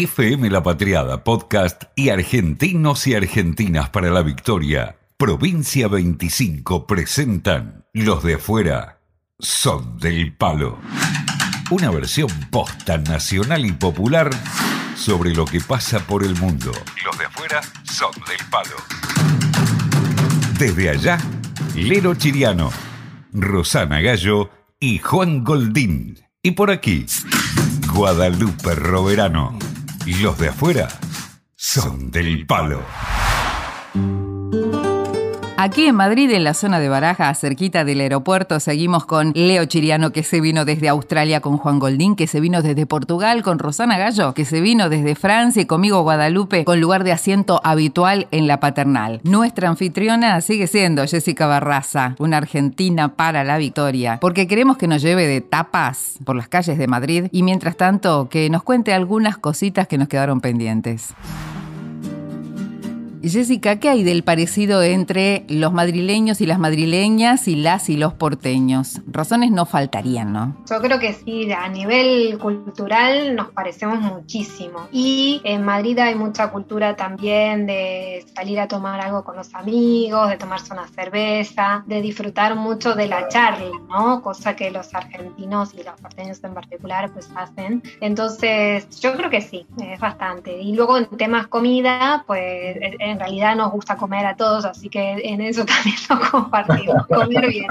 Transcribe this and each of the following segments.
FM La Patriada Podcast y Argentinos y Argentinas para la Victoria. Provincia 25 presentan Los de afuera son del palo. Una versión posta nacional y popular sobre lo que pasa por el mundo. Los de afuera son del palo. Desde allá, Lero Chiriano, Rosana Gallo y Juan Goldín. Y por aquí, Guadalupe Roverano. Los de afuera son del palo. Aquí en Madrid, en la zona de Baraja, cerquita del aeropuerto, seguimos con Leo Chiriano, que se vino desde Australia con Juan Goldín, que se vino desde Portugal con Rosana Gallo, que se vino desde Francia y conmigo Guadalupe, con lugar de asiento habitual en la paternal. Nuestra anfitriona sigue siendo Jessica Barraza, una argentina para la victoria, porque queremos que nos lleve de tapas por las calles de Madrid y mientras tanto que nos cuente algunas cositas que nos quedaron pendientes. Jessica, ¿qué hay del parecido entre los madrileños y las madrileñas y las y los porteños? Razones no faltarían, ¿no? Yo creo que sí, a nivel cultural nos parecemos muchísimo. Y en Madrid hay mucha cultura también de salir a tomar algo con los amigos, de tomarse una cerveza, de disfrutar mucho de la charla, ¿no? Cosa que los argentinos y los porteños en particular pues hacen. Entonces, yo creo que sí, es bastante. Y luego en temas comida, pues en realidad nos gusta comer a todos, así que en eso también lo compartimos. Comer bien,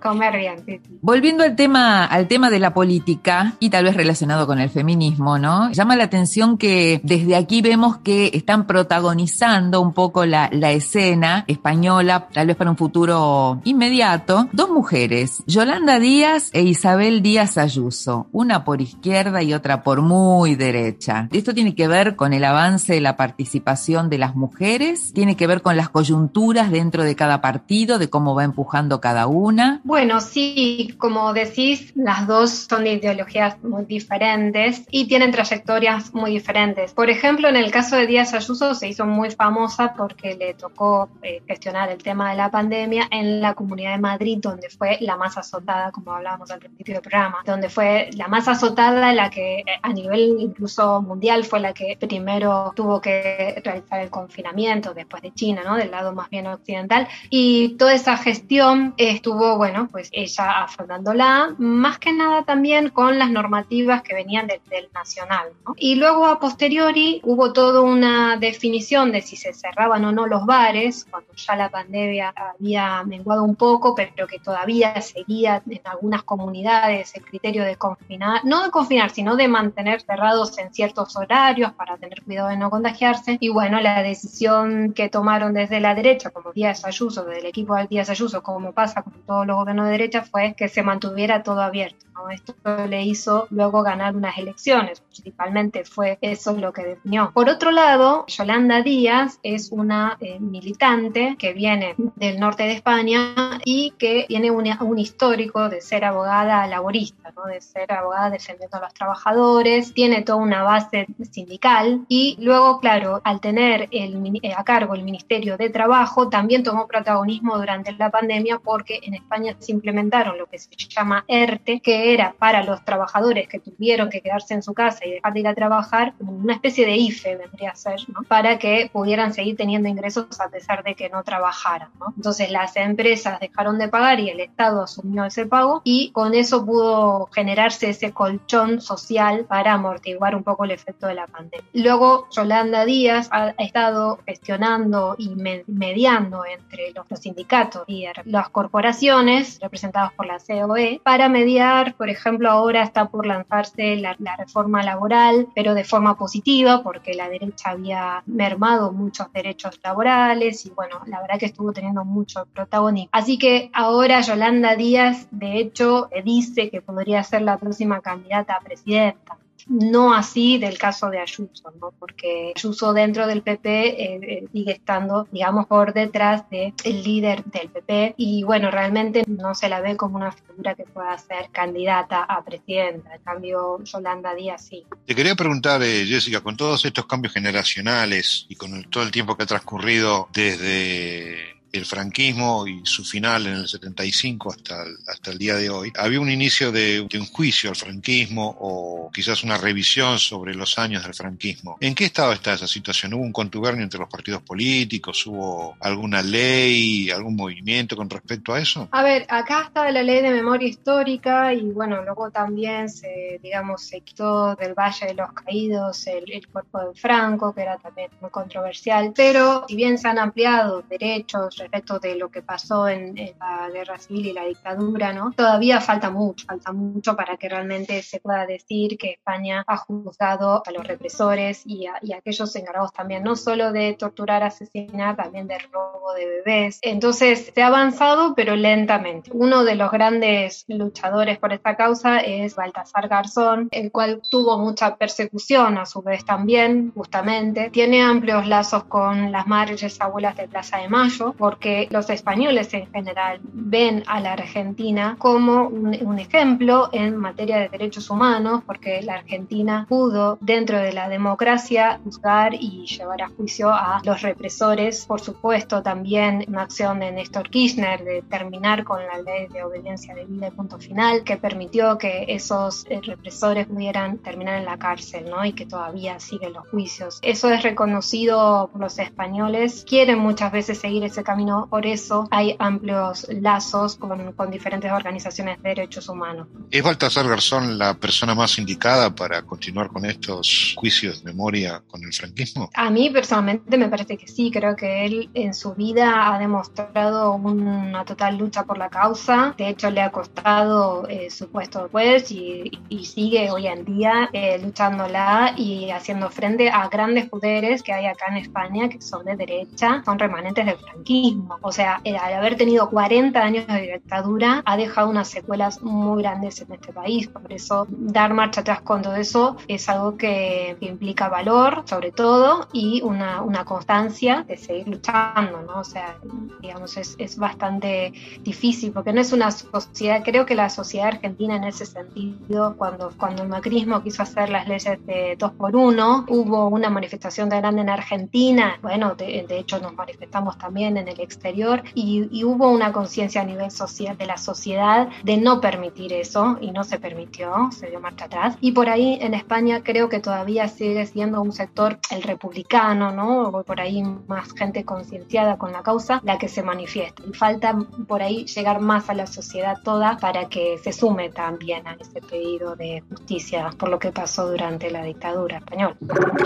comer bien. Volviendo al tema, al tema de la política y tal vez relacionado con el feminismo, ¿no? Llama la atención que desde aquí vemos que están protagonizando un poco la escena española, tal vez para un futuro inmediato, dos mujeres, Yolanda Díaz e Isabel Díaz Ayuso, una por izquierda y otra por muy derecha. Esto tiene que ver con el avance de la participación de las mujeres ¿Tiene que ver con las coyunturas dentro de cada partido, de cómo va empujando cada una? Bueno, sí, como decís, las dos son de ideologías muy diferentes y tienen trayectorias muy diferentes. Por ejemplo, en el caso de Díaz Ayuso se hizo muy famosa porque le tocó eh, gestionar el tema de la pandemia en la Comunidad de Madrid, donde fue la más azotada, como hablábamos al principio del programa, donde fue la más azotada, la que eh, a nivel incluso mundial fue la que primero tuvo que realizar el confinamiento después de China, ¿no? Del lado más bien occidental. Y toda esa gestión estuvo, bueno, pues ella afrontándola, más que nada también con las normativas que venían del, nacional. Y luego a posteriori hubo toda una definición de si se cerraban o no los bares, cuando ya la pandemia había menguado un poco, pero que todavía seguía en algunas comunidades el criterio de confinar, no de confinar, sino de mantener cerrados en ciertos horarios para tener cuidado de no contagiarse. Y bueno, la decisión que tomaron desde la derecha, como Díaz Ayuso, del equipo de Díaz Ayuso, como pasa con todos los gobiernos de derecha, fue que se mantuviera todo abierto. Esto le hizo luego ganar unas elecciones, principalmente fue eso lo que definió. Por otro lado, Yolanda Díaz es una eh, militante que viene del norte de España y que tiene un histórico de ser abogada laborista, ¿no? de ser abogada defendiendo a los trabajadores, tiene toda una base sindical y luego, claro, al tener el, a cargo el Ministerio de Trabajo, también tomó protagonismo durante la pandemia porque en España se implementaron lo que se llama ERTE, que era para los trabajadores que tuvieron que quedarse en su casa y dejar de ir a trabajar, una especie de IFE vendría a ser, ¿no? para que pudieran seguir teniendo ingresos a pesar de que no trabajaran. Entonces las empresas dejaron de pagar y el Estado asumió ese pago y con eso pudo generarse ese colchón social para amortiguar un poco el efecto de la pandemia. Luego Yolanda Díaz ha estado gestionando y mediando entre los, sindicatos y las corporaciones representadas por la COE para mediar por ejemplo, ahora está por lanzarse la, reforma laboral, pero de forma positiva, porque la derecha había mermado muchos derechos laborales y bueno, la verdad que estuvo teniendo mucho protagonismo. Así que ahora Yolanda Díaz, de hecho, dice que podría ser la próxima candidata a presidenta. No así del caso de Ayuso, ¿no? porque Ayuso dentro del PP eh, eh, sigue estando, digamos, por detrás del líder del PP y bueno, realmente no se la ve como una figura que pueda ser candidata a presidenta. En cambio, Yolanda Díaz sí. Te quería preguntar, eh, Jessica, con todos estos cambios generacionales y con todo el tiempo que ha transcurrido desde el franquismo y su final en el 75 hasta el, hasta el día de hoy, había un inicio de, un juicio al franquismo o quizás una revisión sobre los años del franquismo. ¿En qué estado está esa situación? ¿Hubo un contubernio entre los partidos políticos? ¿Hubo alguna ley, algún movimiento con respecto a eso? A ver, acá está la ley de memoria histórica y bueno, luego también se, digamos, se quitó del Valle de los Caídos el, el cuerpo de Franco, que era también muy controversial, pero si bien se han ampliado derechos respecto de lo que pasó en, en la guerra civil y la dictadura, ¿no? Todavía falta mucho, falta mucho para que realmente se pueda decir que España ha juzgado a los represores y a, y a aquellos encargados también, no solo de torturar, asesinar, también de robo de bebés. Entonces, se ha avanzado, pero lentamente. Uno de los grandes luchadores por esta causa es Baltasar Garzón, el cual tuvo mucha persecución a su vez también, justamente. Tiene amplios lazos con las madres abuelas de Plaza de Mayo, porque los españoles en general ven a la Argentina como un, un ejemplo en materia de derechos humanos, porque la Argentina pudo, dentro de la democracia, juzgar y llevar a juicio a los represores. Por supuesto, también una acción de Néstor Kirchner de terminar con la ley de obediencia debida y punto final, que permitió que esos eh, represores pudieran terminar en la cárcel, ¿no? Y que todavía siguen los juicios. Eso es reconocido por los españoles. Quieren muchas veces seguir ese camino, por eso hay amplios lazos con, con diferentes organizaciones de derechos humanos. ¿Es Baltasar Garzón la persona más indicada para continuar con estos juicios de memoria con el franquismo? A mí personalmente me parece que sí, creo que él en su vida ha demostrado una total lucha por la causa, de hecho le ha costado eh, su puesto después y, y, sigue hoy en día eh, luchándola y haciendo frente a grandes poderes que hay acá en España que son de derecha, son remanentes del franquismo, o sea, al haber tenido 40 años de dictadura ha dejado unas secuelas muy grandes en este país, por eso dar marcha atrás con todo eso es algo que, implica valor, sobre todo, y una, una, constancia de seguir luchando, ¿no? O sea, digamos, es, es, bastante difícil, porque no es una sociedad, creo que la sociedad argentina en ese sentido, cuando, cuando el macrismo quiso hacer las leyes de dos por uno, hubo una manifestación de grande en Argentina, bueno, de, hecho nos manifestamos también en el exterior, y, y hubo una conciencia a nivel social de la sociedad de no permitir eso, y no se permitió, se dio marcha atrás, y por ahí en España creo que todavía sigue siendo un sector, el republicano, ¿no? O por ahí más gente concienciada con la causa, la que se manifiesta. Y falta por ahí llegar más a la sociedad toda para que se sume también a ese pedido de justicia por lo que pasó durante la dictadura española.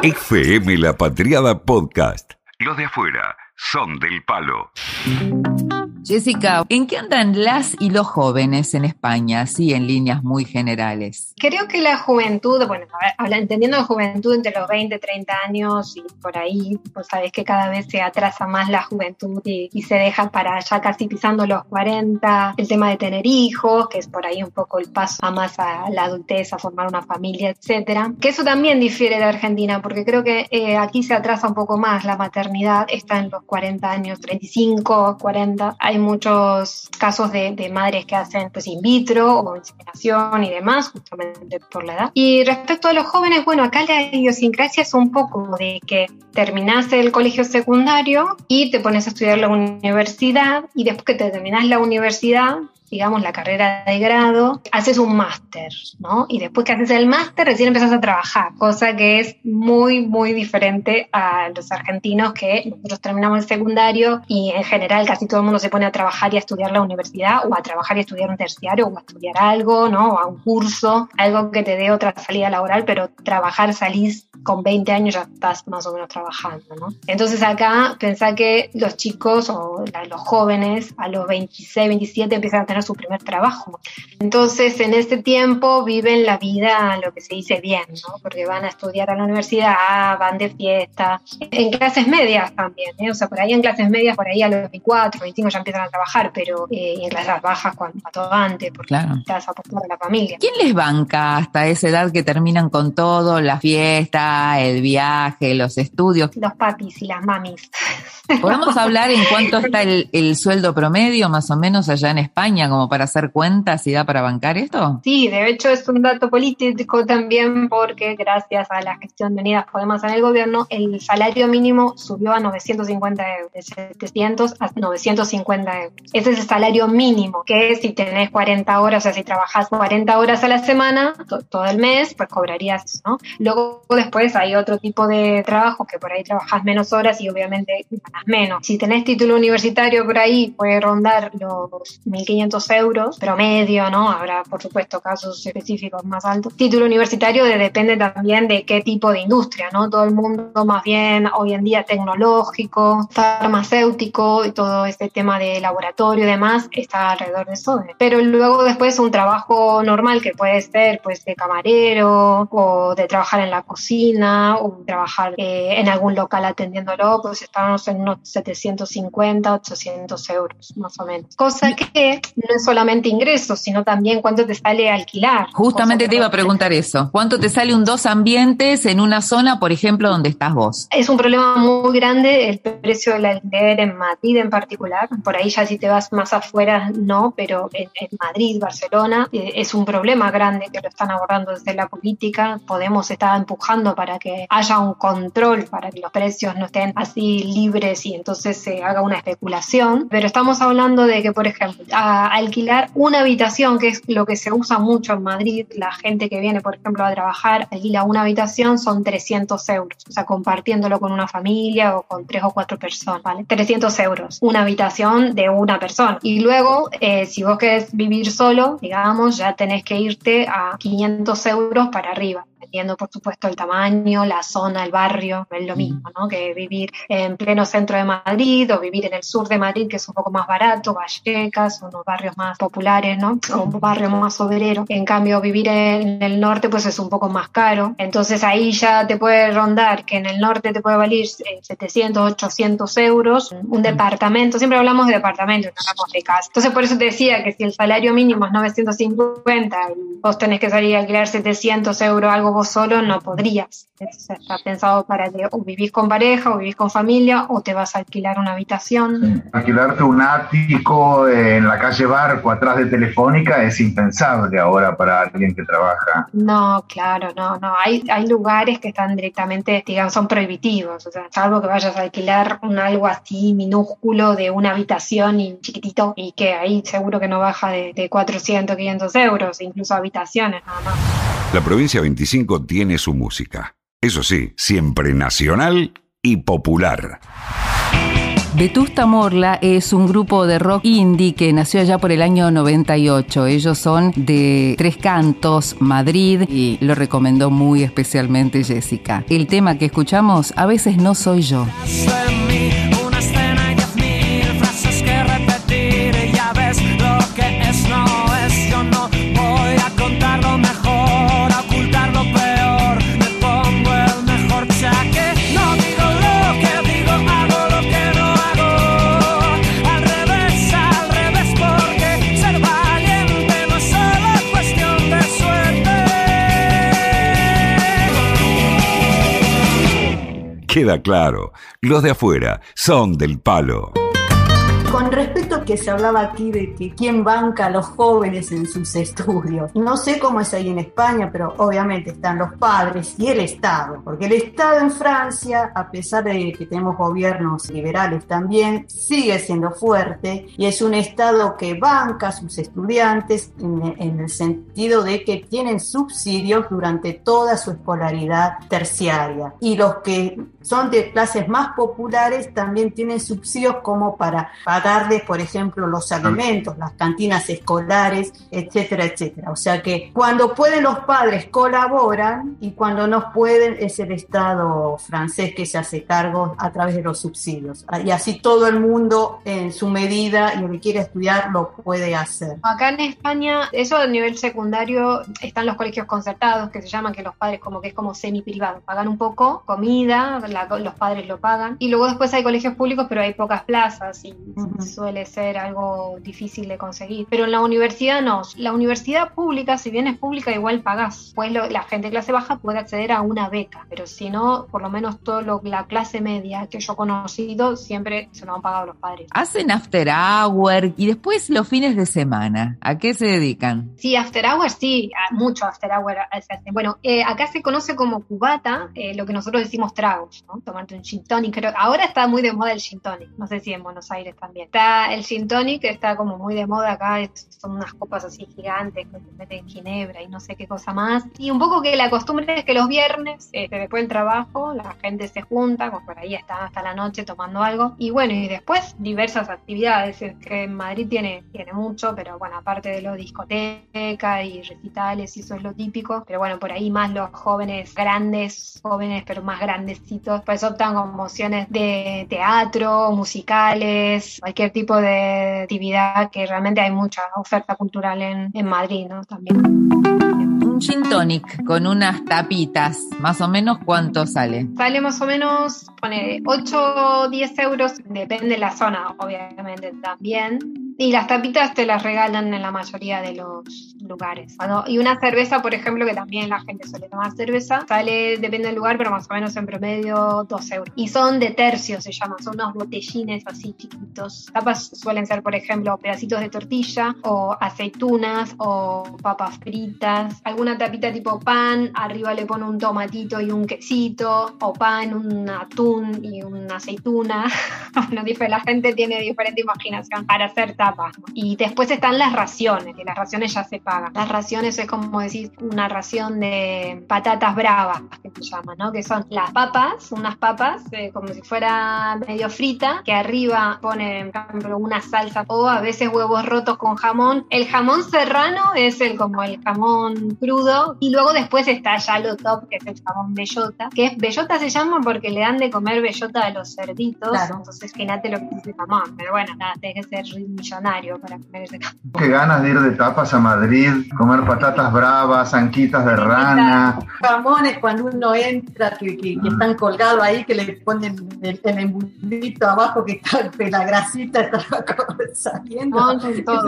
FM La Patriada Podcast. Los de afuera son del palo. Jessica, ¿en qué andan las y los jóvenes en España, así en líneas muy generales? Creo que la juventud, bueno, habla, entendiendo la juventud entre los 20, 30 años y por ahí, pues sabes que cada vez se atrasa más la juventud y, y, se deja para ya casi pisando los 40, el tema de tener hijos, que es por ahí un poco el paso a más a la adultez, a formar una familia, etcétera. Que eso también difiere de Argentina, porque creo que eh, aquí se atrasa un poco más la maternidad, está en los 40 años, 35, 40. Hay muchos casos de, madres que hacen pues in vitro o inseminación y demás, justamente por la edad. Y respecto a los jóvenes, bueno, acá la idiosincrasia es un poco de que terminás el colegio secundario y te pones a estudiar la universidad y después que te la universidad digamos, la carrera de grado, haces un máster, ¿no? Y después que haces el máster, recién empezás a trabajar, cosa que es muy, muy diferente a los argentinos que nosotros terminamos el secundario y en general casi todo el mundo se pone a trabajar y a estudiar la universidad o a trabajar y a estudiar un terciario o a estudiar algo, ¿no? O a un curso, algo que te dé otra salida laboral, pero trabajar salís con 20 años ya estás más o menos trabajando, ¿no? Entonces acá pensá que los chicos o los jóvenes a los 26, 27 empiezan a tener su primer trabajo. Entonces, en este tiempo viven la vida, lo que se dice bien, ¿no? Porque van a estudiar a la universidad, van de fiesta, en clases medias también, ¿eh? O sea, por ahí en clases medias, por ahí a los 24, 25 ya empiezan a trabajar, pero eh, en clases bajas cuando antes, porque claro. estás aportando a la familia. ¿Quién les banca hasta esa edad que terminan con todo, la fiesta, el viaje, los estudios? Los papis y las mamis. ¿Podemos hablar en cuánto está el, el sueldo promedio, más o menos, allá en España? Como para hacer cuentas y da para bancar esto? Sí, de hecho es un dato político también porque gracias a la gestión de Unidas Podemos en el gobierno, el salario mínimo subió a 950 euros, de 700 a 950 euros. Ese es el salario mínimo, que si tenés 40 horas, o sea, si trabajas 40 horas a la semana, todo el mes, pues cobrarías eso, ¿no? Luego después hay otro tipo de trabajo que por ahí trabajas menos horas y obviamente ganas menos. Si tenés título universitario por ahí, puede rondar los 1.500 euros promedio, ¿no? Habrá, por supuesto, casos específicos más altos. Título universitario depende también de qué tipo de industria, ¿no? Todo el mundo más bien hoy en día tecnológico, farmacéutico y todo este tema de laboratorio y demás está alrededor de eso. Pero luego después un trabajo normal que puede ser pues de camarero o de trabajar en la cocina o trabajar eh, en algún local atendiéndolo, pues estamos en unos 750, 800 euros más o menos. Cosa que no es solamente ingresos, sino también cuánto te sale alquilar. Justamente te iba a preguntar eso. ¿Cuánto te sale un dos ambientes en una zona, por ejemplo, donde estás vos? Es un problema muy grande el precio del alquiler en Madrid en particular. Por ahí ya si te vas más afuera, no, pero en, Madrid, Barcelona, eh, es un problema grande que lo están abordando desde la política. Podemos estar empujando para que haya un control, para que los precios no estén así libres y entonces se haga una especulación. Pero estamos hablando de que, por ejemplo, alquilar una habitación, que es lo que se usa mucho en Madrid, la gente que viene, por ejemplo, a trabajar, alquila una habitación, son 300 euros, o sea, compartiéndolo con una familia o con tres o cuatro personas, ¿vale? 300 euros, una habitación de una persona. Y luego, eh, si vos querés vivir solo, digamos, ya tenés que irte a 500 euros para arriba dependiendo por supuesto el tamaño, la zona, el barrio, no es lo mismo, ¿no? Que vivir en pleno centro de Madrid o vivir en el sur de Madrid, que es un poco más barato, Vallecas, unos barrios más populares, ¿no? O un barrio más obrero. En cambio, vivir en el norte, pues es un poco más caro. Entonces ahí ya te puede rondar que en el norte te puede valer 700, 800 euros un departamento. Siempre hablamos de departamentos, no hablamos de casa. Entonces por eso te decía que si el salario mínimo es 950 y vos tenés que salir a alquilar 700 euros, algo vos solo no podrías. Está pensado para que o vivís con pareja o vivís con familia o te vas a alquilar una habitación. Alquilarte un ático en la calle Barco atrás de Telefónica es impensable ahora para alguien que trabaja. No, claro, no, no. Hay, hay lugares que están directamente, digamos, son prohibitivos. O sea, salvo que vayas a alquilar un algo así minúsculo de una habitación y chiquitito y que ahí seguro que no baja de, de 400, 500 euros, incluso habitaciones nada más. La provincia 25 tiene su música. Eso sí, siempre nacional y popular. Vetusta Morla es un grupo de rock indie que nació allá por el año 98. Ellos son de Tres Cantos, Madrid, y lo recomendó muy especialmente Jessica. El tema que escuchamos, A veces no soy yo. Queda claro, los de afuera son del palo. Con respecto a que se hablaba aquí de que quién banca a los jóvenes en sus estudios, no sé cómo es ahí en España, pero obviamente están los padres y el Estado, porque el Estado en Francia, a pesar de que tenemos gobiernos liberales también, sigue siendo fuerte y es un Estado que banca a sus estudiantes en, en el sentido de que tienen subsidios durante toda su escolaridad terciaria. Y los que son de clases más populares también tienen subsidios como para pagarles, por ejemplo, los alimentos, las cantinas escolares, etcétera, etcétera. O sea que cuando pueden los padres colaboran y cuando no pueden es el Estado francés que se hace cargo a través de los subsidios. Y así todo el mundo en su medida y el que quiere estudiar lo puede hacer. Acá en España, eso a nivel secundario, están los colegios concertados que se llaman que los padres como que es como semi privado, pagan un poco, comida, los padres lo pagan y luego después hay colegios públicos pero hay pocas plazas y suele ser algo difícil de conseguir. Pero en la universidad no. La universidad pública, si bien es pública, igual pagás. Pues la gente de clase baja puede acceder a una beca, pero si no, por lo menos todo lo, la clase media que yo he conocido, siempre se lo han pagado los padres. Hacen after hour y después los fines de semana. ¿A qué se dedican? Sí, after hour sí, mucho after hour Bueno, eh, acá se conoce como cubata, eh, lo que nosotros decimos tragos, ¿no? Tomarte un gin tonic. ahora está muy de moda el gin tonic. No sé si en Buenos Aires también. Está el gin tonic, que está como muy de moda acá. son unas copas así gigantes que te meten ginebra y no sé qué cosa más. Y un poco que la costumbre es que los viernes, este, después del trabajo, la gente se junta, como por ahí está hasta la noche tomando algo. Y bueno, y después diversas actividades. Es que en Madrid tiene, tiene mucho, pero bueno, aparte de lo discoteca y recitales, y eso es lo típico. Pero bueno, por ahí más los jóvenes grandes, jóvenes pero más grandecitos, pues optan con opciones de teatro, musicales, cualquier tipo de actividad que realmente hay mucha oferta cultural en, en Madrid, ¿no? También un gin tonic con unas tapitas, más o menos cuánto sale? Sale más o menos, pone 8 o 10 euros, depende de la zona, obviamente también. Y las tapitas te las regalan en la mayoría de los lugares. y una cerveza, por ejemplo, que también la gente suele tomar cerveza, sale, depende del lugar, pero más o menos en promedio 2 euros. Y son de tercio, se llama, son unos botellines así chiquitos. Tapas suelen ser, por ejemplo, pedacitos de tortilla o aceitunas o papas fritas, alguna tapita tipo pan, arriba le pone un tomatito y un quesito, o pan, un atún y una aceituna. bueno, la gente tiene diferente imaginación para hacer tapas y después están las raciones, que las raciones ya se pagan. Las raciones es como decir una ración de patatas bravas, que se llama, ¿no? Que son las papas, unas papas, eh, como si fuera medio frita, que arriba ponen, por ejemplo, una salsa o a veces huevos rotos con jamón. El jamón serrano es el como el jamón crudo y luego después está ya lo top, que es el jamón bellota, que es bellota se llama porque le dan de comer bellota a los cerditos. Claro. Entonces, fíjate lo que dice jamón. Pero bueno, nada, tiene que ser millonario para comer ese jamón. Qué ganas de ir de tapas a Madrid, comer patatas bravas, anquitas de rana. Jamones cuando uno entra, que, que, están colgados ahí, que le ponen el, el embutito abajo, que, la grasita está saliendo. Jamón todo.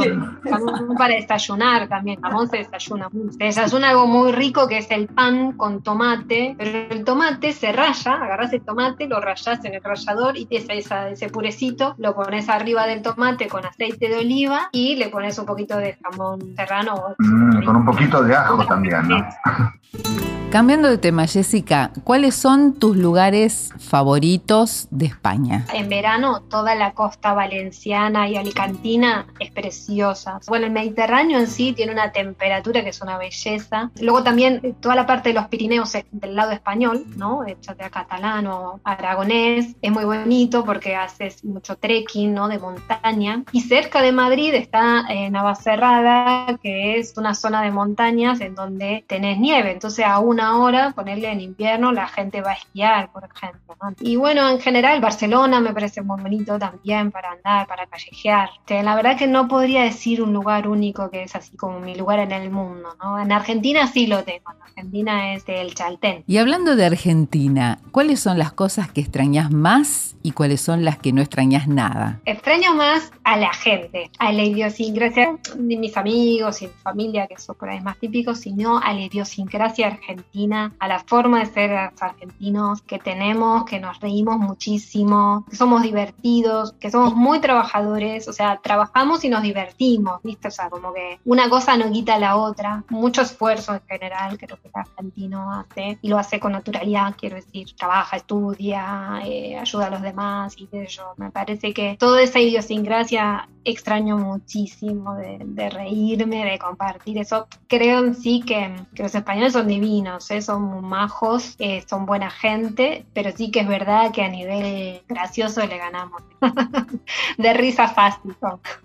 Jamón para desayunar también. Jamón se desayuna. Se desayuna algo muy rico que es el pan con tomate, pero el tomate se raya, agarras el tomate, lo rayas en el rallador y ese, ese purecito lo pones arriba del tomate con aceite de oliva y le pones un poquito de jamón serrano. Mm, con un poquito de ajo también, ¿no? Cambiando de tema, Jessica, ¿cuáles son tus lugares favoritos de España? En verano, toda la costa valenciana y alicantina es preciosa. Bueno, el Mediterráneo en sí tiene una temperatura que es una belleza. Luego también eh, toda la parte de los Pirineos del lado español, ¿no? Ya sea catalán o aragonés, es muy bonito porque haces mucho trekking, ¿no? De montaña. Y cerca de Madrid está eh, Navacerrada, que es una zona de montañas en donde tenés nieve. Entonces, aún hora, ponerle en invierno, la gente va a esquiar, por ejemplo. Y bueno, en general, Barcelona me parece muy bonito también para andar, para callejear. La verdad que no podría decir un lugar único que es así como mi lugar en el mundo. ¿no? En Argentina sí lo tengo. En Argentina es el Chaltén. Y hablando de Argentina, ¿cuáles son las cosas que extrañas más y cuáles son las que no extrañas nada? Extraño más a la gente, a la idiosincrasia de mis amigos y mi familia, que son por ahí más típicos, sino a la idiosincrasia argentina a la forma de ser argentinos que tenemos, que nos reímos muchísimo, que somos divertidos, que somos muy trabajadores, o sea, trabajamos y nos divertimos, ¿viste? O sea, como que una cosa no quita la otra, mucho esfuerzo en general, creo que el argentino hace, y lo hace con naturalidad, quiero decir, trabaja, estudia, eh, ayuda a los demás y de. Me parece que toda esa idiosincrasia extraño muchísimo de, reírme, de compartir eso. Creo en sí que, que los españoles son divinos son majos, eh, son buena gente, pero sí que es verdad que a nivel gracioso le ganamos. de risa fácil.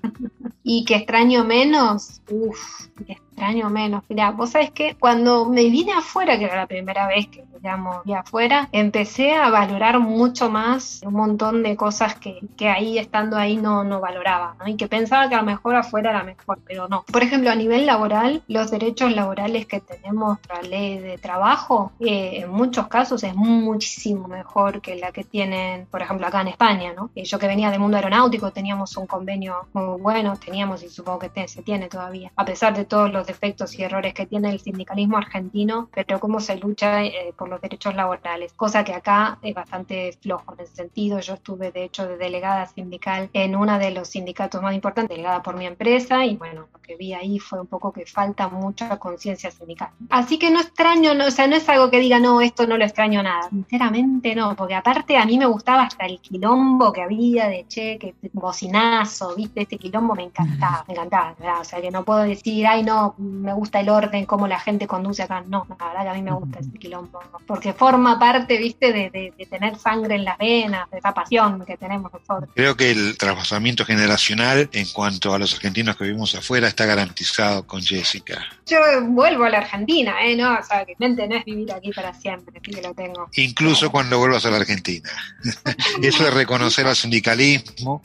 y que extraño menos, uff, extraño menos. Mira, vos sabés que cuando me vine afuera, que era la primera vez que digamos, y afuera, empecé a valorar mucho más un montón de cosas que, que ahí, estando ahí, no, no valoraba, ¿no? Y que pensaba que a lo mejor afuera era mejor, pero no. Por ejemplo, a nivel laboral, los derechos laborales que tenemos la ley de trabajo, eh, en muchos casos es muchísimo mejor que la que tienen, por ejemplo, acá en España, ¿no? Eh, yo que venía del mundo aeronáutico teníamos un convenio muy bueno, teníamos y supongo que se tiene todavía, a pesar de todos los defectos y errores que tiene el sindicalismo argentino, pero cómo se lucha eh, por los derechos laborales, cosa que acá es bastante flojo en ese sentido. Yo estuve, de hecho, de delegada sindical en uno de los sindicatos más importantes, delegada por mi empresa, y bueno, lo que vi ahí fue un poco que falta mucha conciencia sindical. Así que no extraño, no, o sea, no es algo que diga, no, esto no lo extraño nada. Sinceramente no, porque aparte a mí me gustaba hasta el quilombo que había de che, que bocinazo, viste, este quilombo me encantaba, me encantaba, ¿verdad? O sea, que no puedo decir, ay, no, me gusta el orden, cómo la gente conduce acá. No, la verdad que a mí me gusta ese quilombo, porque forma parte, viste, de, de, tener sangre en las venas, de esa pasión que tenemos nosotros. Creo que el trasvasamiento generacional en cuanto a los argentinos que vivimos afuera está garantizado con Jessica. Yo vuelvo a la Argentina, ¿eh? No, o sea, que mente no es vivir aquí para siempre, así que lo tengo. Incluso cuando vuelvas a la Argentina. Eso de reconocer al sindicalismo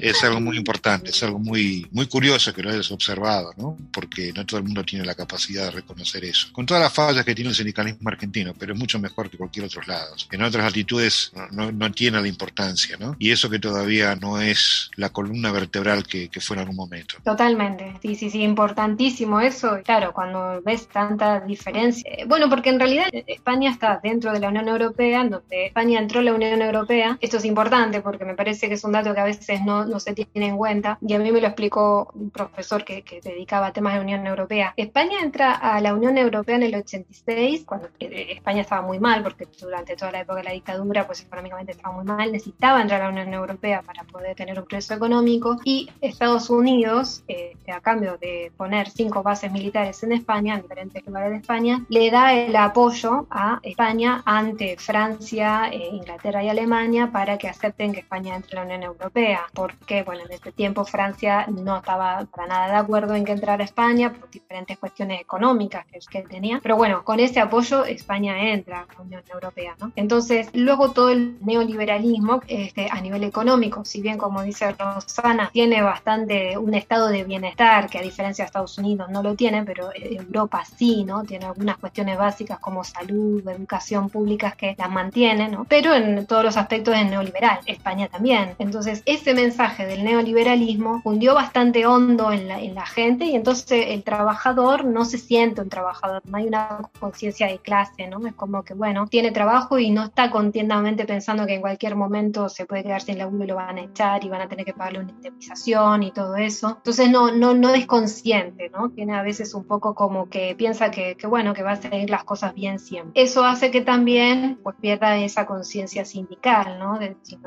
es algo muy importante, es algo muy, muy curioso que lo hayas observado, ¿no? Porque no todo el mundo tiene la capacidad de reconocer eso. Con todas las fallas que tiene el sindicalismo argentino, pero es mucho mejor que cualquier otro lado. En otras latitudes no, no, tiene la importancia, ¿no? Y eso que todavía no es la columna vertebral que, que fue en algún momento. Totalmente, sí, sí, sí, importantísimo eso. Claro, cuando ves tanta diferencia. Eh, bueno, porque en realidad España está dentro de la Unión Europea, donde España entró en la Unión Europea. Esto es importante porque me parece que es un dato que a veces no, se tiene en cuenta, y a mí me lo explicó un profesor que, dedicaba a temas de Unión Europea. España entra a la Unión Europea en el 86, cuando eh, España estaba muy mal, porque durante toda la época de la dictadura, pues económicamente estaba muy mal, necesitaba entrar a la Unión Europea para poder tener un progreso económico, y Estados Unidos, eh, a cambio de poner cinco bases militares en España, en diferentes lugares de España, le da el apoyo a España ante Francia, eh, Inglaterra y Alemania para que acepten que España entre a la Unión Europea. Por que, bueno, en este tiempo Francia no estaba para nada de acuerdo en que entrara España por diferentes cuestiones económicas que, que tenía. Pero bueno, con ese apoyo España entra a la Unión Europea, ¿no? Entonces, luego todo el neoliberalismo este, a nivel económico, si bien como dice Rosana, tiene bastante un estado de bienestar que a diferencia de Estados Unidos no lo tiene, pero Europa sí, ¿no? Tiene algunas cuestiones básicas como salud, educación pública que las mantiene, ¿no? Pero en todos los aspectos es neoliberal, España también. Entonces, ese mensaje del neoliberalismo hundió bastante hondo en la, en la gente y entonces el trabajador no se siente un trabajador, no hay una conciencia de clase, ¿no? Es como que, bueno, tiene trabajo y no está continuamente pensando que en cualquier momento se puede quedar sin laburo y lo van a echar y van a tener que pagarle una indemnización y todo eso. Entonces no, no, no es consciente, ¿no? Tiene a veces un poco como que piensa que, que bueno, que va a seguir las cosas bien siempre. Eso hace que también pues pierda esa conciencia sindical, ¿no? De, si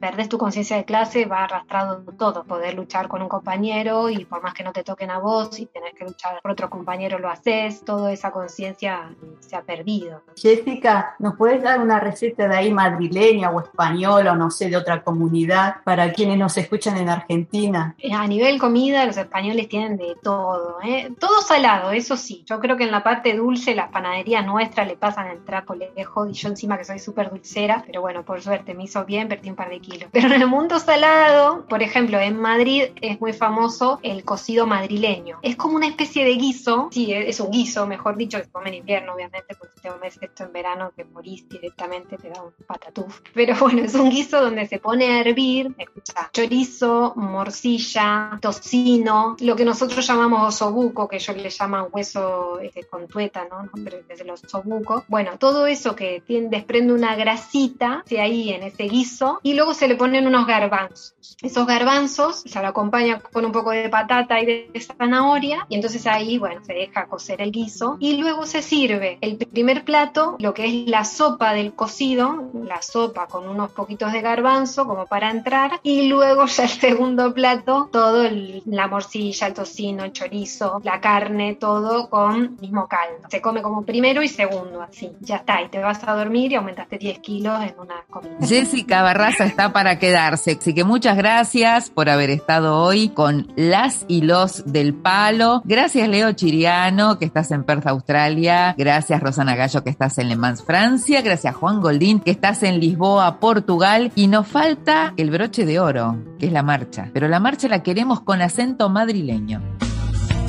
perdes tu conciencia de clase va a arrastrar todo, poder luchar con un compañero y por más que no te toquen a vos y tenés que luchar por otro compañero lo haces, toda esa conciencia se ha perdido. Jessica, ¿nos puedes dar una receta de ahí madrileña o española o no sé, de otra comunidad para quienes nos escuchan en Argentina? Eh, a nivel comida, los españoles tienen de todo, ¿eh? todo salado, eso sí. Yo creo que en la parte dulce las panaderías nuestras le pasan el trapo lejos y yo encima que soy súper dulcera, pero bueno, por suerte me hizo bien, perdí un par de kilos. Pero en el mundo salado, por ejemplo, en Madrid es muy famoso el cocido madrileño. Es como una especie de guiso, sí, es un guiso, mejor dicho, que se come en invierno, obviamente, porque si te comes esto en verano te morís directamente, te da un patatuf. Pero bueno, es un guiso donde se pone a hervir, escucha, chorizo, morcilla, tocino, lo que nosotros llamamos osobuco, que ellos le llaman hueso este, con tueta, ¿no? Desde los osobuco. Bueno, todo eso que tiene, desprende una grasita, se ahí en ese guiso, y luego se le ponen unos garbanzos esos garbanzos, se lo acompaña con un poco de patata y de zanahoria, y entonces ahí, bueno, se deja cocer el guiso, y luego se sirve el primer plato, lo que es la sopa del cocido, la sopa con unos poquitos de garbanzo como para entrar, y luego ya el segundo plato, todo la morcilla, el tocino, el chorizo, la carne, todo con mismo caldo. Se come como primero y segundo, así, ya está, y te vas a dormir y aumentaste 10 kilos en una comida. Jessica Barraza está para quedarse, así que muchas Gracias por haber estado hoy con las y los del palo. Gracias Leo Chiriano, que estás en Perth, Australia. Gracias Rosana Gallo, que estás en Le Mans, Francia. Gracias Juan Goldín, que estás en Lisboa, Portugal. Y nos falta el broche de oro, que es la marcha. Pero la marcha la queremos con acento madrileño.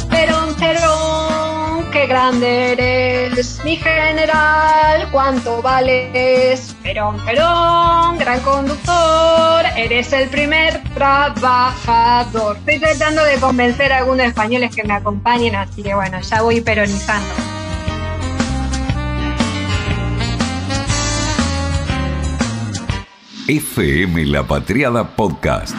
Perón, Perón, qué grande eres, mi general, cuánto vales. Perón, Perón, gran conductor, eres el primer trabajador. Estoy tratando de convencer a algunos españoles que me acompañen, así que bueno, ya voy peronizando. FM La Patriada Podcast.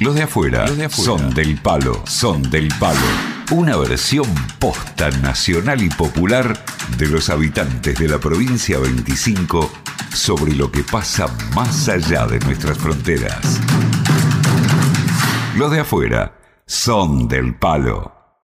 Los de afuera, son del palo, son del palo. Una versión posta nacional y popular de los habitantes de la provincia 25 sobre lo que pasa más allá de nuestras fronteras. Los de afuera son del palo.